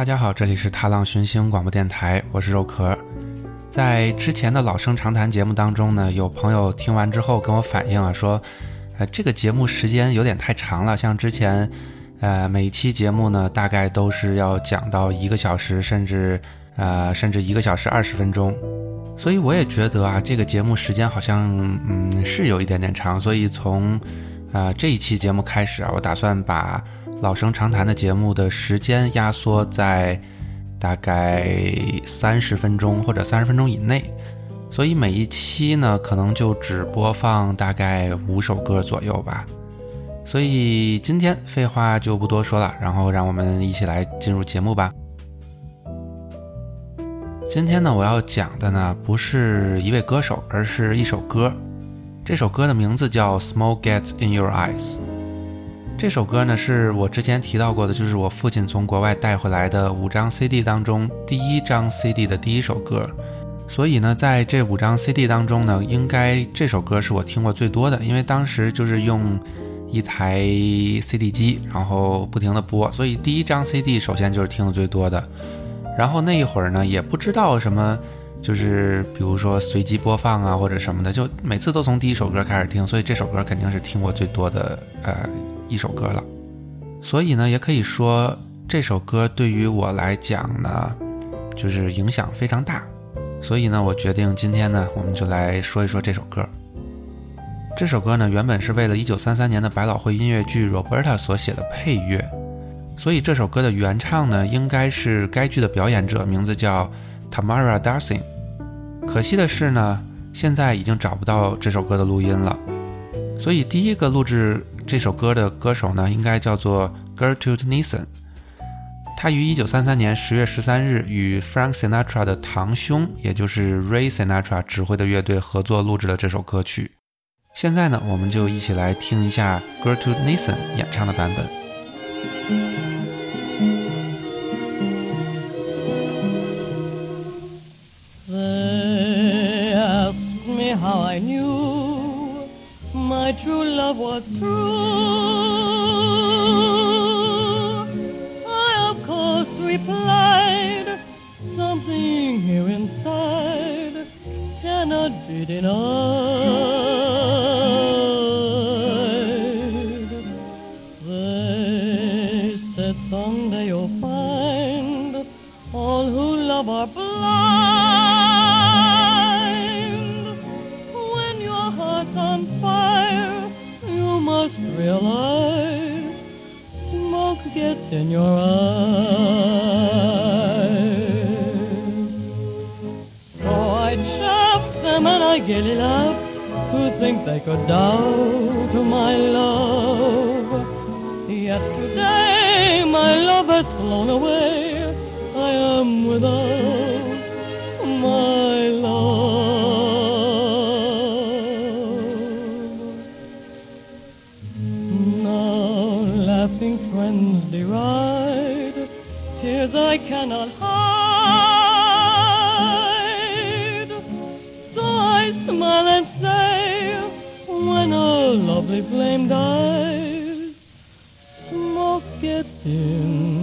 大家好，这里是踏浪寻星广播电台，我是肉壳。在之前的老生常谈节目当中呢，有朋友听完之后跟我反映啊，说，呃，这个节目时间有点太长了，像之前，呃，每一期节目呢，大概都是要讲到一个小时，甚至，呃，甚至一个小时二十分钟，所以我也觉得啊，这个节目时间好像，嗯，是有一点点长，所以从，呃，这一期节目开始啊，我打算把老生常谈的节目的时间压缩在。大概三十分钟或者三十分钟以内，所以每一期呢，可能就只播放大概五首歌左右吧。所以今天废话就不多说了，然后让我们一起来进入节目吧。今天呢，我要讲的呢，不是一位歌手，而是一首歌。这首歌的名字叫《Smoke Gets in Your Eyes》。这首歌呢，是我之前提到过的，就是我父亲从国外带回来的五张 CD 当中第一张 CD 的第一首歌。所以呢，在这五张 CD 当中呢，应该这首歌是我听过最多的，因为当时就是用一台 CD 机，然后不停的播，所以第一张 CD 首先就是听的最多的。然后那一会儿呢，也不知道什么，就是比如说随机播放啊或者什么的，就每次都从第一首歌开始听，所以这首歌肯定是听过最多的，呃。一首歌了，所以呢，也可以说这首歌对于我来讲呢，就是影响非常大。所以呢，我决定今天呢，我们就来说一说这首歌。这首歌呢，原本是为了1933年的百老汇音乐剧《Roberta》所写的配乐，所以这首歌的原唱呢，应该是该剧的表演者，名字叫 Tamara d a r c y 可惜的是呢，现在已经找不到这首歌的录音了。所以第一个录制。这首歌的歌手呢，应该叫做 Gertrude Nielsen。他于1933年10月13日与 Frank Sinatra 的堂兄，也就是 Ray Sinatra 指挥的乐队合作录制了这首歌曲。现在呢，我们就一起来听一下 Gertrude Nielsen 演唱的版本。how I knew my true love was true. So I chaffed them and I gaily laughed to think they could doubt my love. Yesterday my love has flown away. I am without my love. Now laughing friends deride tears I cannot lovely flame dies, smoke gets in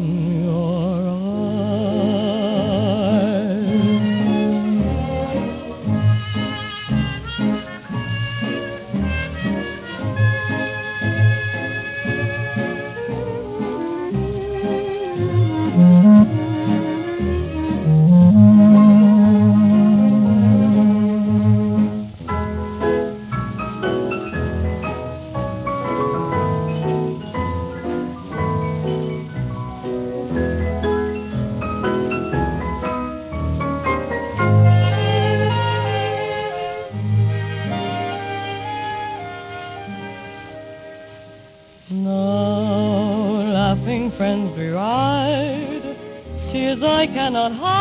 cannot hide.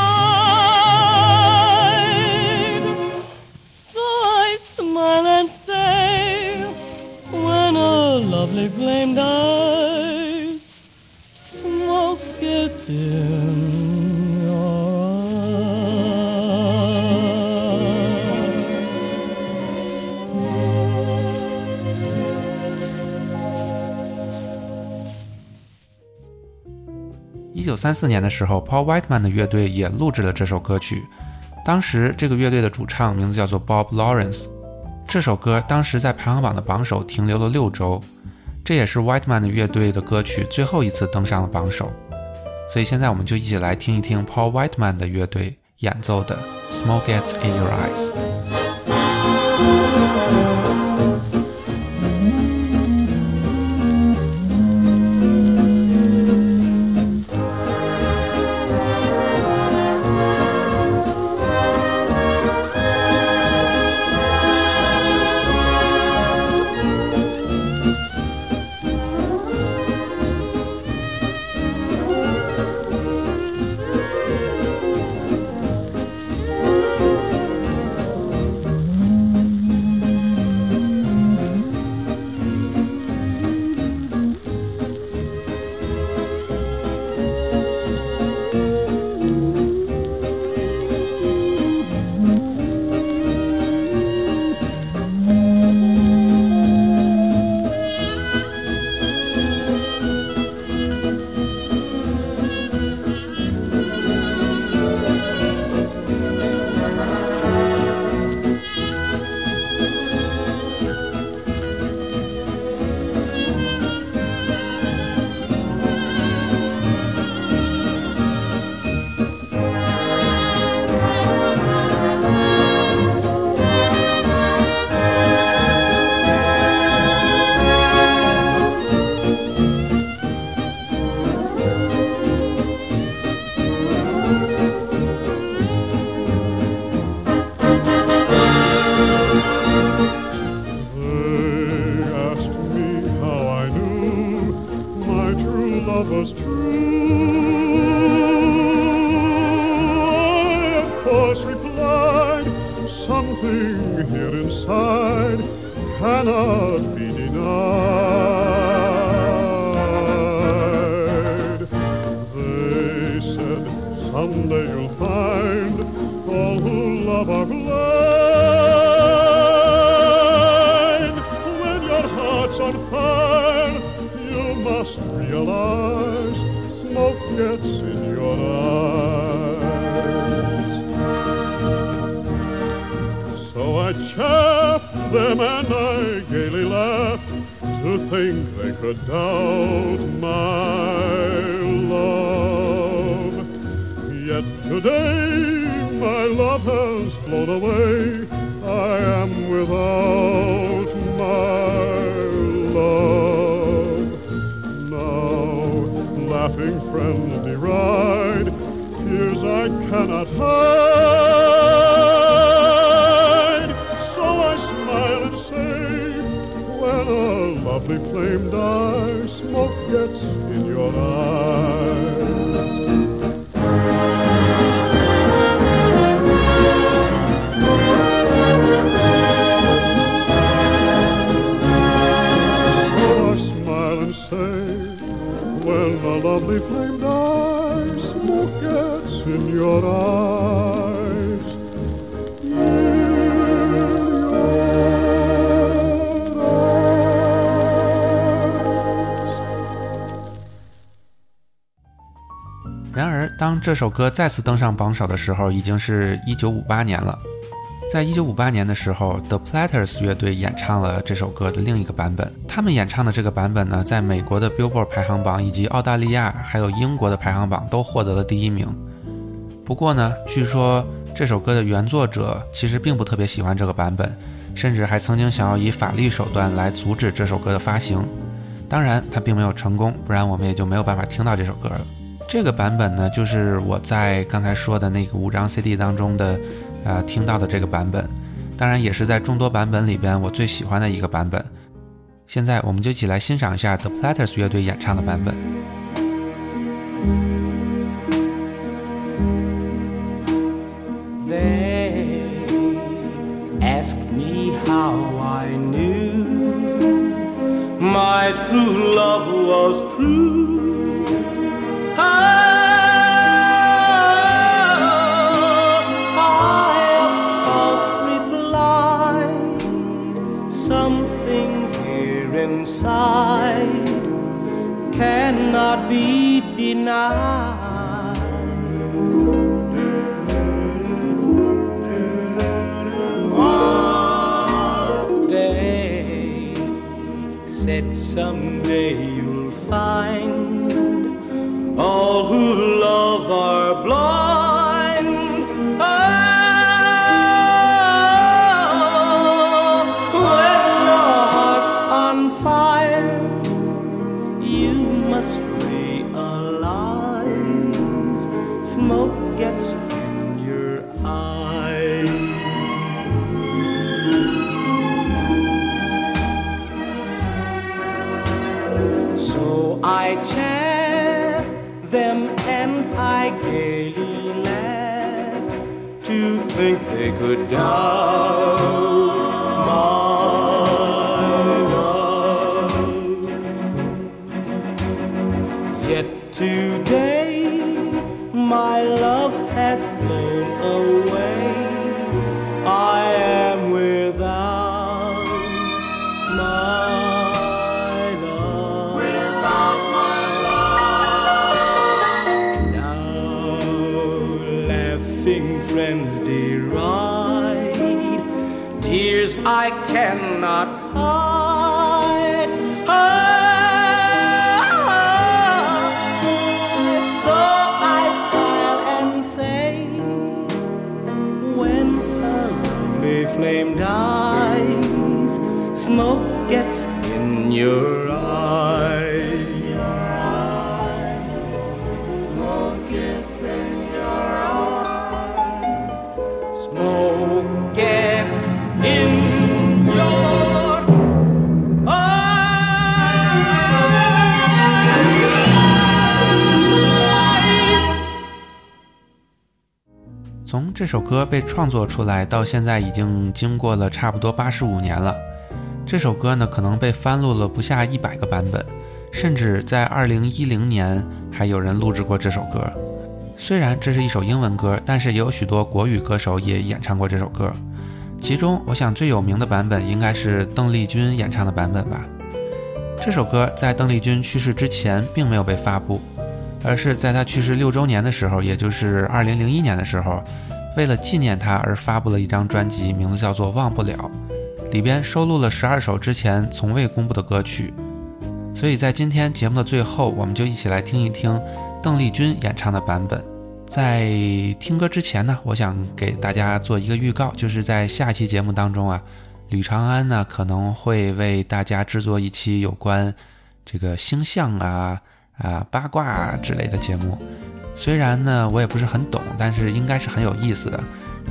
So I smile and say, when a lovely flame dies, smoke gets in 三四年的时候 paul whiteman 的乐队也录制了这首歌曲。当时这个乐队的主唱名字叫做 bob lawrence 这首歌当时在排行榜的榜首停留了六周。这也是 whiteman 的乐队的歌曲最后一次登上了榜首。所以现在我们就一起来听一听 paul whiteman 的乐队演奏的 smoke gets in your eyes love was true. I, of course, replied, something here inside cannot be denied. them and I gaily laughed to think they could doubt my love. Yet today my love has flown away. I am without my love. Now, laughing friends side, tears I cannot hide. So I smile and say, when a lovely flame dies, smoke gets 然而，当这首歌再次登上榜首的时候，已经是一九五八年了。在一九五八年的时候，The Platters 乐队演唱了这首歌的另一个版本。他们演唱的这个版本呢，在美国的 Billboard 排行榜以及澳大利亚还有英国的排行榜都获得了第一名。不过呢，据说这首歌的原作者其实并不特别喜欢这个版本，甚至还曾经想要以法律手段来阻止这首歌的发行。当然，他并没有成功，不然我们也就没有办法听到这首歌了。这个版本呢，就是我在刚才说的那个五张 CD 当中的，呃，听到的这个版本，当然也是在众多版本里边我最喜欢的一个版本。现在我们就一起来欣赏一下 The Platters 乐队演唱的版本。me how I knew my true love was true. They could doubt cannot hide. hide. So I smile and say when a lovely flame dies, smoke gets in your 从这首歌被创作出来到现在，已经经过了差不多八十五年了。这首歌呢，可能被翻录了不下一百个版本，甚至在二零一零年还有人录制过这首歌。虽然这是一首英文歌，但是也有许多国语歌手也演唱过这首歌。其中，我想最有名的版本应该是邓丽君演唱的版本吧。这首歌在邓丽君去世之前并没有被发布，而是在他去世六周年的时候，也就是二零零一年的时候，为了纪念他而发布了一张专辑，名字叫做《忘不了》，里边收录了十二首之前从未公布的歌曲。所以在今天节目的最后，我们就一起来听一听邓丽君演唱的版本。在听歌之前呢，我想给大家做一个预告，就是在下期节目当中啊，吕长安呢可能会为大家制作一期有关这个星象啊啊八卦之类的节目。虽然呢我也不是很懂，但是应该是很有意思的。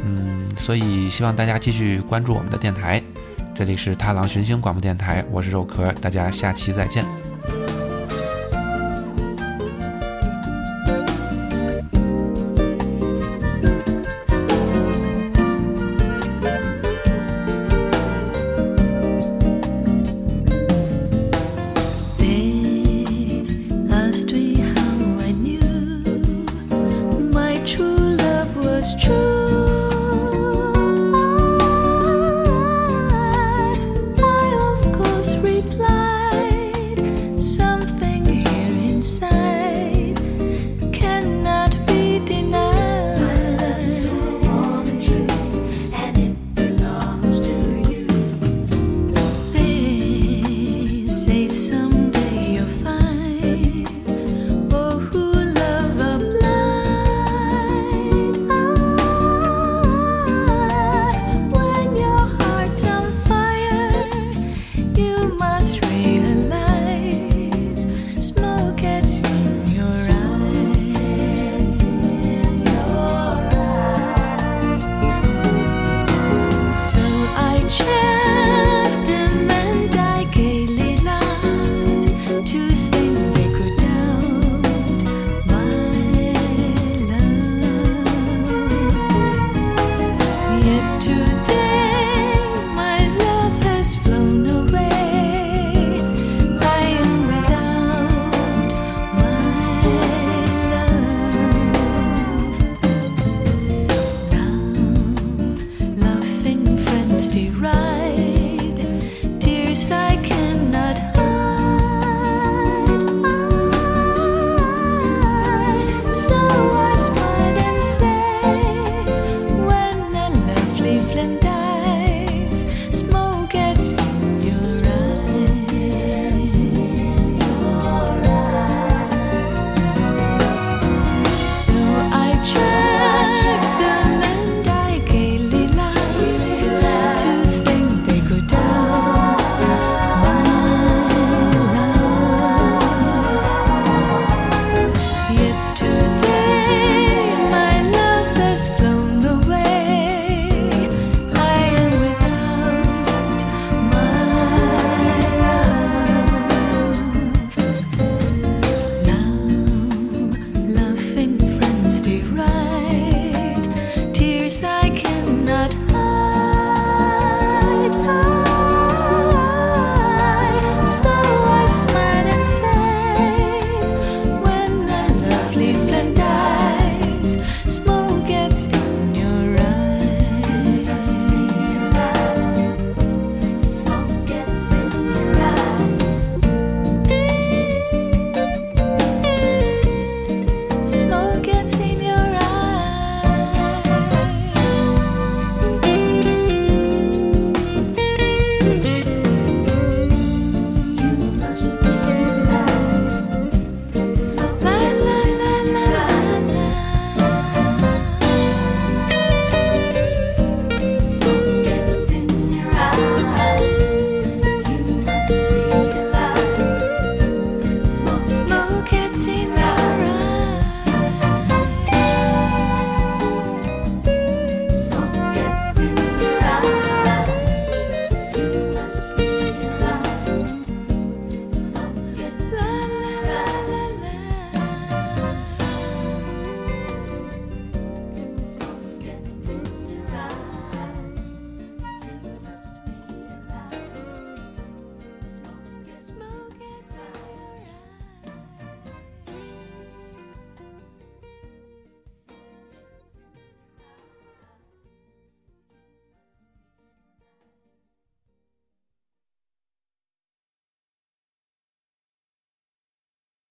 嗯，所以希望大家继续关注我们的电台。这里是踏浪寻星广播电台，我是肉壳，大家下期再见。